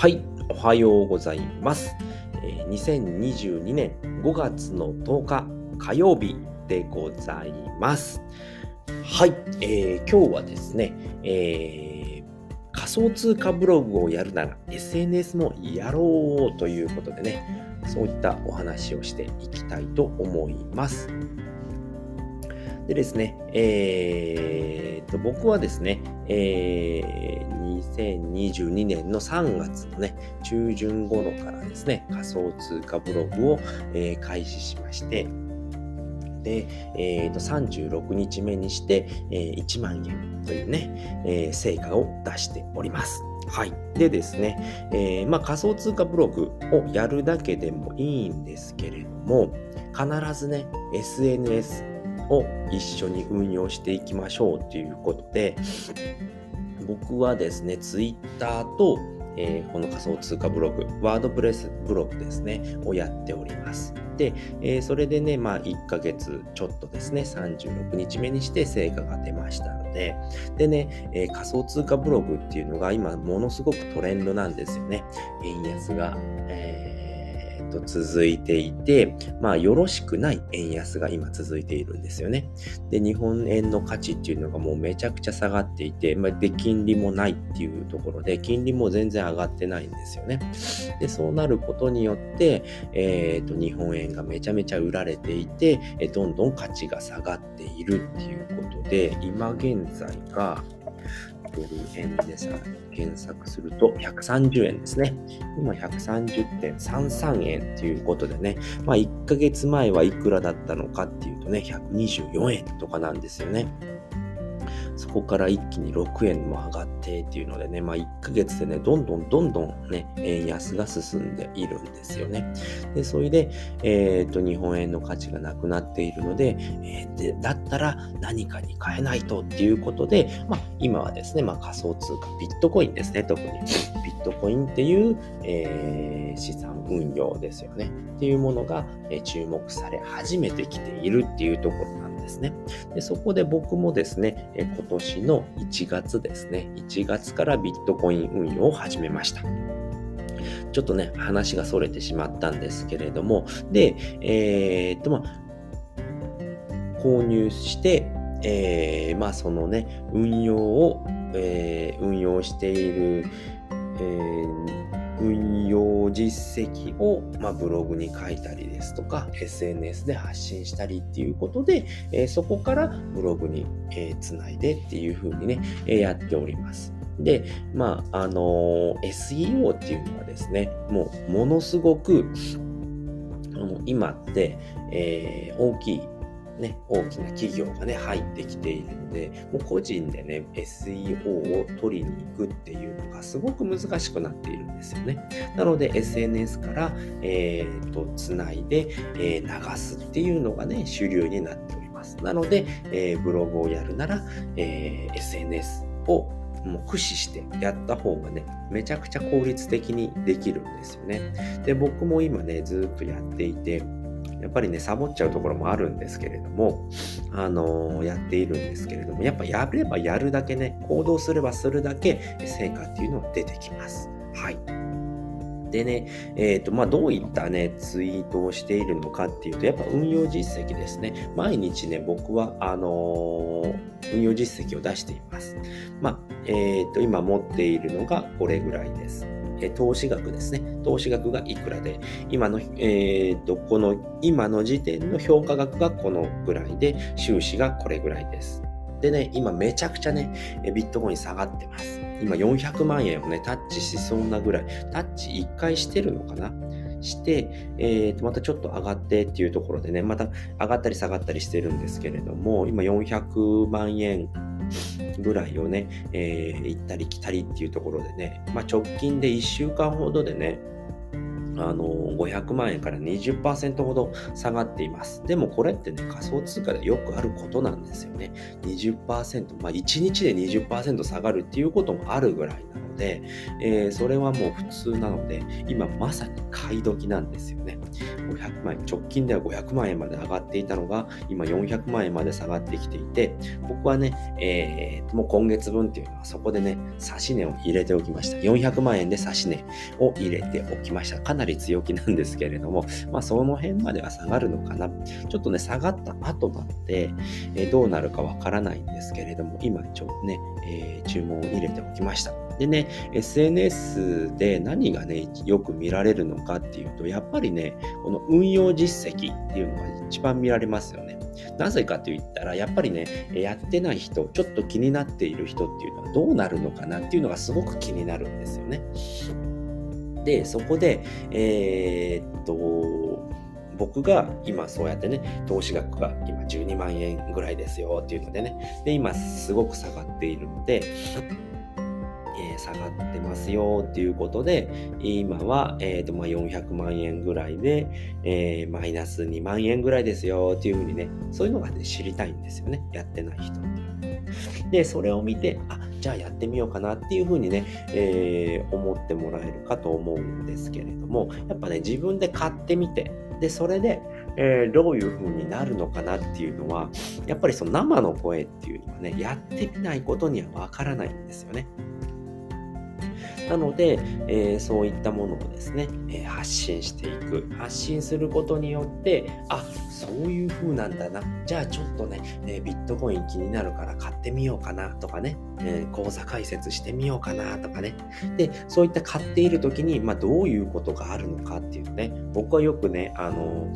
はい、おはようございます。え2022年5月の10日火曜日でございます。はい、えー今日はですね、えー仮想通貨ブログをやるなら SNS もやろうということでね、そういったお話をしていきたいと思います。でですね、えーと、僕はですね、えー2022年の3月のね、中旬頃からですね、仮想通貨ブログを、えー開始しまして、で、えーと、36日目にして、えー1万円というね、えー成果を出しております。はい。でですね、えーまあ、仮想通貨ブログをやるだけでもいいんですけれども、必ずね、SNS を一緒に運用していきましょうということで、僕はですね、Twitter と、えーこの仮想通貨ブログ、ワードプレスブログですね、をやっております。で、えーそれでね、まあ、1ヶ月ちょっとですね、36日目にして成果が出ましたので、でね、えー仮想通貨ブログっていうのが今、ものすごくトレンドなんですよね。円安が、えーと続いていて、まあ、よろしくない円安が今続いているんですよね。で、日本円の価値っていうのがもうめちゃくちゃ下がっていて、まあ、で、金利もないっていうところで、金利も全然上がってないんですよね。で、そうなることによって、えっ、と、日本円がめちゃめちゃ売られていて、どんどん価値が下がっているっていうことで、今現在が、ドル円でさ、検索すると130円ですね。今130.33円ということでね、まあ1ヶ月前はいくらだったのかっていうとね、124円とかなんですよね。そこから一気に6円も上がってっていうのでね、まあ1ヶ月でね、どんどんどんどんね、円安が進んでいるんですよね。で、それで、えっ、と、日本円の価値がなくなっているので、えーで、だったら何かに変えないとっていうことで、まあ今はですね、まあ仮想通貨、ビットコインですね、特に。ビットコインっていう、えー資産運用ですよね。っていうものが、え注目され始めてきているっていうところなんですですね。でそこで僕もですね、え今年の1月ですね、1月からビットコイン運用を始めました。ちょっとね、話が逸れてしまったんですけれども、で、えーっと、まあ、購入して、えーまあ、そのね、運用を、えー運用している、えー運用実績を、まあ、ブログに書いたりですとか、SNS で発信したりっていうことで、えーそこからブログに、えーつないでっていう風にね、えーやっております。で、まあ、あの SEO っていうのはですね、もうものすごく、今って、え大きいね、大きな企業がね、入ってきているので、もう個人でね、SEO を取りに行くっていうのがすごく難しくなっているんですよね。なので、SNS から、えーと、つないで、えー流すっていうのがね、主流になっております。なので、えーブログをやるなら、えー SNS をもう駆使してやった方がね、めちゃくちゃ効率的にできるんですよね。で、僕も今ね、ずっとやっていて、やっぱりね、サボっちゃうところもあるんですけれども、あのーやっているんですけれども、やっぱやればやるだけね、行動すればするだけ成果っていうのは出てきます。はい。でね、えっ、と、まあ、どういったね、ツイートをしているのかっていうと、やっぱ運用実績ですね。毎日ね、僕は、あのー運用実績を出しています。まあ、えっ、と、今持っているのがこれぐらいです。え投資額ですね。投資額がいくらで、今の、えっ、と、この、今の時点の評価額がこのぐらいで、収支がこれぐらいです。でね、今めちゃくちゃね、ビットコイン下がってます。今400万円をね、タッチしそうなぐらい、タッチ1回してるのかな？して、えーと、またちょっと上がってっていうところでね、また上がったり下がったりしてるんですけれども、今400万円ぐらいをね、えー行ったり来たりっていうところでね、まあ、直近で1週間ほどでね、あの500万円から20%ほど下がっています。でもこれってね、仮想通貨でよくあることなんですよね。20%、まあ1日で20%下がるっていうこともあるぐらいなので、えーそれはもう普通なので、今まさに買い時なんですよね。500万円、直近では500万円まで上がっていたのが、今400万円まで下がってきていて、僕はね、えー、もう今月分っていうのはそこでね、差し値を入れておきました。400万円で差し値を入れておきました。かなり強気なんですけれども、まあその辺までは下がるのかな。ちょっとね、下がった後なので、えー、どうなるかわからないんですけれども、今ちょっとね、えー、注文を入れておきました。でね、SNS で何がね、よく見られるのかっていうと、やっぱりね、この運用実績っていうのが一番見られますよね。なぜかと言ったら、やっぱりね、やってない人、ちょっと気になっている人っていうのはどうなるのかなっていうのがすごく気になるんですよね。で、そこで、えー、っと、僕が今そうやってね、投資額が今12万円ぐらいですよっていうのでね、で、今すごく下がっているので、えー、下がってますよっていうことで、今は、えーとまあ、400万円ぐらいで、えー、マイナス2万円ぐらいですよっていうふうにね、そういうのがね、知りたいんですよね。やってない人って。で、それを見て、あ、じゃあやってみようかなっていうふうにね、えー、思ってもらえるかと思うんですけれども、やっぱね、自分で買ってみて、で、それで、えー、どういう風になるのかなっていうのは、やっぱりその生の声っていうのはね、やってみないことにはわからないんですよね。なので、えー、そういったものをですね、え、発信していく。発信することによって、あ、そういう風なんだな。じゃあちょっとね、え、ビットコイン気になるから買ってみようかなとかね、え口座開設してみようかなとかね。で、そういった買っている時に、まあ、どういうことがあるのかっていうね、僕はよくね、あの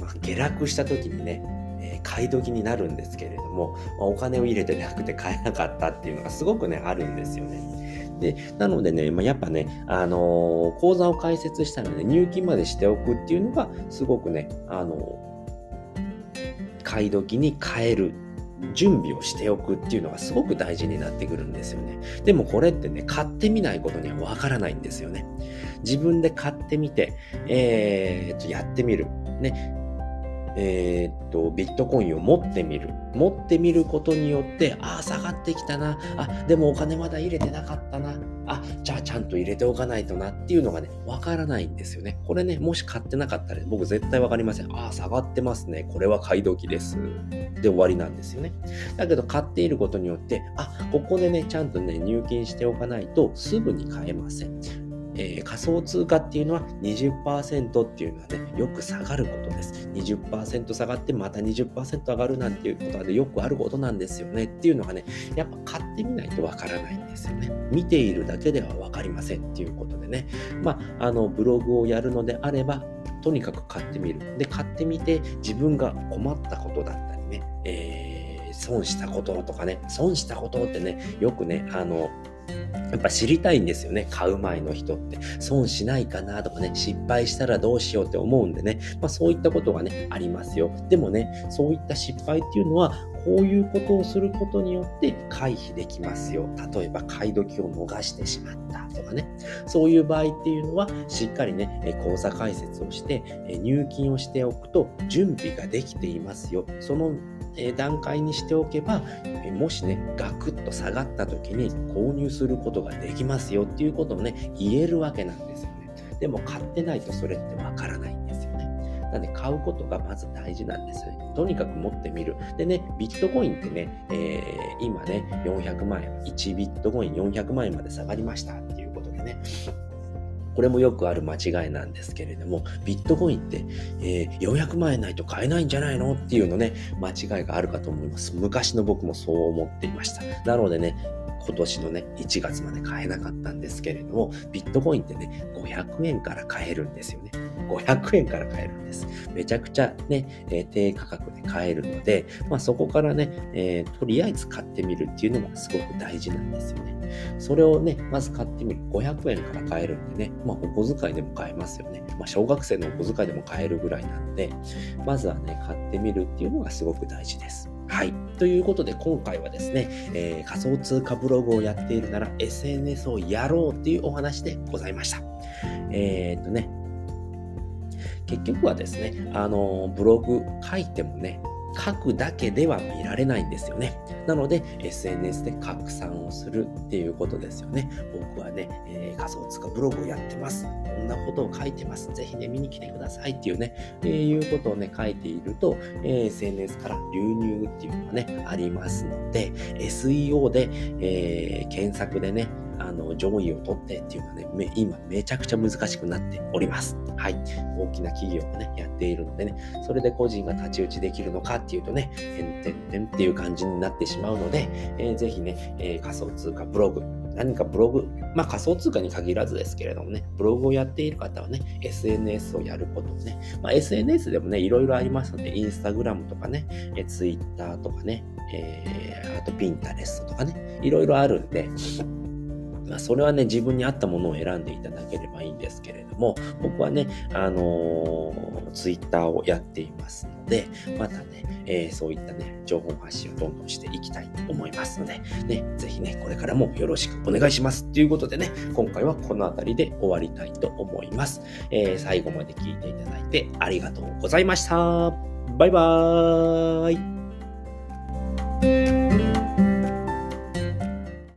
ま、下落した時にね、買い時になるんですけれども、まあ、お金を入れてなくて買えなかったっていうのがすごくね、あるんですよね。で、なのでね、まあ、やっぱね、あのー、口座を開設したらね、入金までしておくっていうのが、すごくね、あのー、買い時に買える準備をしておくっていうのがすごく大事になってくるんですよね。でもこれってね、買ってみないことにはわからないんですよね。自分で買ってみて、えー、っと、やってみる。ね、えー、っと、ビットコインを持ってみる。持ってみることによって、ああ、下がってきたな。あ、でもお金まだ入れてなかったな。あ、じゃあちゃんと入れておかないとなっていうのがね、わからないんですよね。これね、もし買ってなかったら、僕絶対わかりません。ああ、下がってますね。これは買い時です。で終わりなんですよね。だけど買っていることによって、あ、ここでね、ちゃんとね、入金しておかないとすぐに買えません。えー、仮想通貨っていうのは20%っていうのはね、よく下がることです。20%下がってまた20%上がるなんていうことはね、よくあることなんですよねっていうのがね、やっぱ買ってみないとわからないんですよね。見ているだけではわかりませんっていうことでね、まあ、あの、ブログをやるのであれば、とにかく買ってみる。で、買ってみて自分が困ったことだったりね、えー、損したこととかね、損したことってね、よくね、あの、やっぱ知りたいんですよね。買う前の人って。損しないかなとかね、失敗したらどうしようって思うんでね。まあそういったことがね、ありますよ。でもね、そういった失敗っていうのは、こういうことをすることによって回避できますよ。例えば買い時を逃してしまったとかね。そういう場合っていうのは、しっかりね、口座開設をして、入金をしておくと準備ができていますよ。その段階にしておけば、もしね、ガクッと下がった時に購入することができますよっていうことをね、言えるわけなんですよね。でも買ってないとそれってわからないんですよね。なんで買うことがまず大事なんですよね。とにかく持ってみる。でね、ビットコインってね、えー、今ね、400万円、1ビットコイン400万円まで下がりましたっていうことでね、これもよくある間違いなんですけれども、ビットコインって、えー、400万円ないと買えないんじゃないのっていうのね、間違いがあるかと思います。昔の僕もそう思っていました。なのでね、今年のね、1月まで買えなかったんですけれども、ビットコインってね、500円から買えるんですよね。500円から買えるんです。めちゃくちゃね、えー、低価格で買えるので、まあそこからね、えー、とりあえず買ってみるっていうのがすごく大事なんですよね。それをね、まず買ってみる。500円から買えるんでね、まあお小遣いでも買えますよね。まあ小学生のお小遣いでも買えるぐらいなので、まずはね、買ってみるっていうのがすごく大事です。はい。ということで、今回はですね、えー、仮想通貨ブログをやっているなら SNS をやろうっていうお話でございました。えー、っとね、結局はですね、あの、ブログ書いてもね、書くだけでは見られないんですよね。なので、SNS で拡散をするっていうことですよね。僕はね、えー、仮想通貨ブログをやってます。こんなことを書いてます。ぜひね、見に来てくださいっていうね、えー、いうことをね、書いていると、えー、SNS から流入っていうのがね、ありますので、SEO で、えー、検索でね、あの、上位を取ってっていうのはね、め今めちゃくちゃ難しくなっております。はい。大きな企業がね、やっているのでね、それで個人が太刀打ちできるのかっていうとね、てんてんてんっていう感じになってしまうので、えー、ぜひね、えー、仮想通貨ブログ、何かブログ、まあ仮想通貨に限らずですけれどもね、ブログをやっている方はね、SNS をやることをね、まあ SNS でもね、いろいろありますので、インスタグラムとかね、え Twitter とかね、えー、あとピンタレストとかね、いろいろあるんで、まあ、それはね、自分に合ったものを選んでいただければいいんですけれども、僕はね、あのー、ツイッターをやっていますので、またね、えー、そういったね、情報発信をどんどんしていきたいと思いますので、ね、ぜひね、これからもよろしくお願いします。ということでね、今回はこの辺りで終わりたいと思います。えー、最後まで聞いていただいてありがとうございました。バイバーイ。